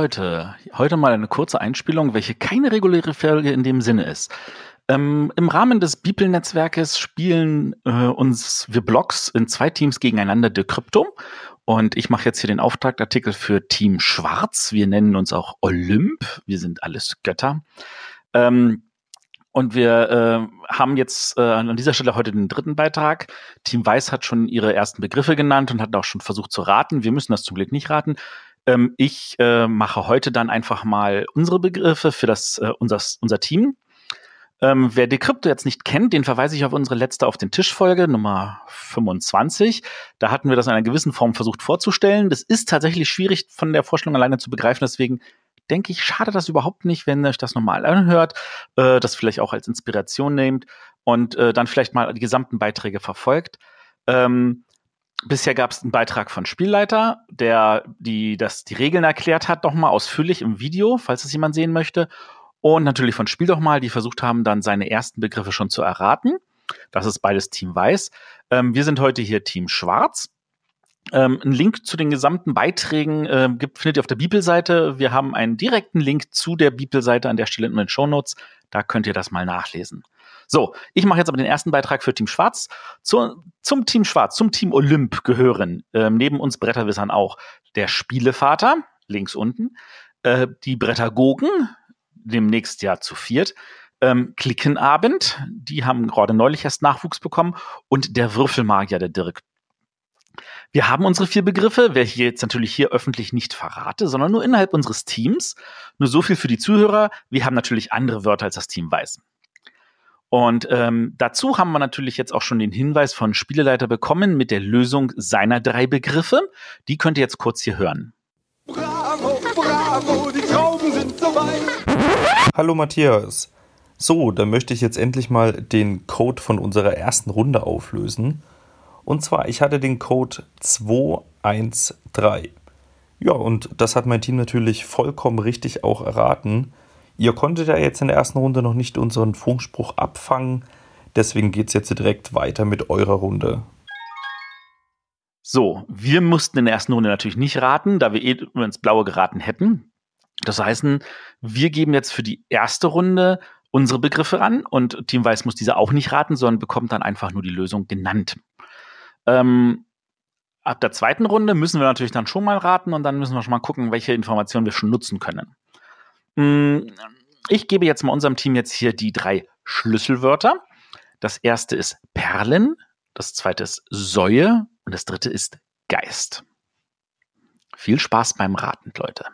Leute, heute mal eine kurze Einspielung, welche keine reguläre Folge in dem Sinne ist. Ähm, Im Rahmen des Bibel-Netzwerkes spielen äh, uns wir Blogs in zwei Teams gegeneinander de Krypto. Und ich mache jetzt hier den Auftragartikel für Team Schwarz. Wir nennen uns auch Olymp. Wir sind alles Götter. Ähm, und wir äh, haben jetzt äh, an dieser Stelle heute den dritten Beitrag. Team Weiß hat schon ihre ersten Begriffe genannt und hat auch schon versucht zu raten. Wir müssen das zum Glück nicht raten. Ähm, ich äh, mache heute dann einfach mal unsere Begriffe für das äh, unser, unser Team. Ähm, wer Decrypto jetzt nicht kennt, den verweise ich auf unsere letzte auf den Tisch Folge Nummer 25. Da hatten wir das in einer gewissen Form versucht vorzustellen. Das ist tatsächlich schwierig von der Vorstellung alleine zu begreifen. Deswegen denke ich, schade das überhaupt nicht, wenn ihr euch das nochmal anhört, äh, das vielleicht auch als Inspiration nehmt und äh, dann vielleicht mal die gesamten Beiträge verfolgt. Ähm, bisher gab es einen Beitrag von Spielleiter, der die, das, die Regeln erklärt hat, nochmal ausführlich im Video, falls es jemand sehen möchte. Und natürlich von Spiel doch mal, die versucht haben, dann seine ersten Begriffe schon zu erraten. Das ist beides Team Weiß. Ähm, wir sind heute hier Team Schwarz. Ähm, ein Link zu den gesamten Beiträgen äh, gibt, findet ihr auf der Bibelseite. Wir haben einen direkten Link zu der Bibelseite an der Stelle in den Show Notes. Da könnt ihr das mal nachlesen. So, ich mache jetzt aber den ersten Beitrag für Team Schwarz. Zu, zum Team Schwarz, zum Team Olymp gehören ähm, neben uns Bretterwissern auch der Spielevater, links unten, äh, die Brettergogen, demnächst ja zu viert, ähm, Klickenabend, die haben gerade neulich erst Nachwuchs bekommen, und der Würfelmagier, der Dirk. Wir haben unsere vier Begriffe, welche ich jetzt natürlich hier öffentlich nicht verrate, sondern nur innerhalb unseres Teams. Nur so viel für die Zuhörer. Wir haben natürlich andere Wörter, als das Team weiß. Und ähm, dazu haben wir natürlich jetzt auch schon den Hinweis von Spieleleiter bekommen mit der Lösung seiner drei Begriffe. Die könnt ihr jetzt kurz hier hören. Bravo, bravo, die Trauben sind soweit. Hallo Matthias. So, dann möchte ich jetzt endlich mal den Code von unserer ersten Runde auflösen. Und zwar, ich hatte den Code 213. Ja, und das hat mein Team natürlich vollkommen richtig auch erraten. Ihr konntet ja jetzt in der ersten Runde noch nicht unseren Funkspruch abfangen. Deswegen geht es jetzt direkt weiter mit eurer Runde. So, wir mussten in der ersten Runde natürlich nicht raten, da wir eh ins Blaue geraten hätten. Das heißt, wir geben jetzt für die erste Runde unsere Begriffe an und Team Weiß muss diese auch nicht raten, sondern bekommt dann einfach nur die Lösung genannt. Ähm, ab der zweiten Runde müssen wir natürlich dann schon mal raten und dann müssen wir schon mal gucken, welche Informationen wir schon nutzen können. Mm, ich gebe jetzt mal unserem Team jetzt hier die drei Schlüsselwörter. Das erste ist Perlen, das zweite ist Säue und das dritte ist Geist. Viel Spaß beim Raten, Leute.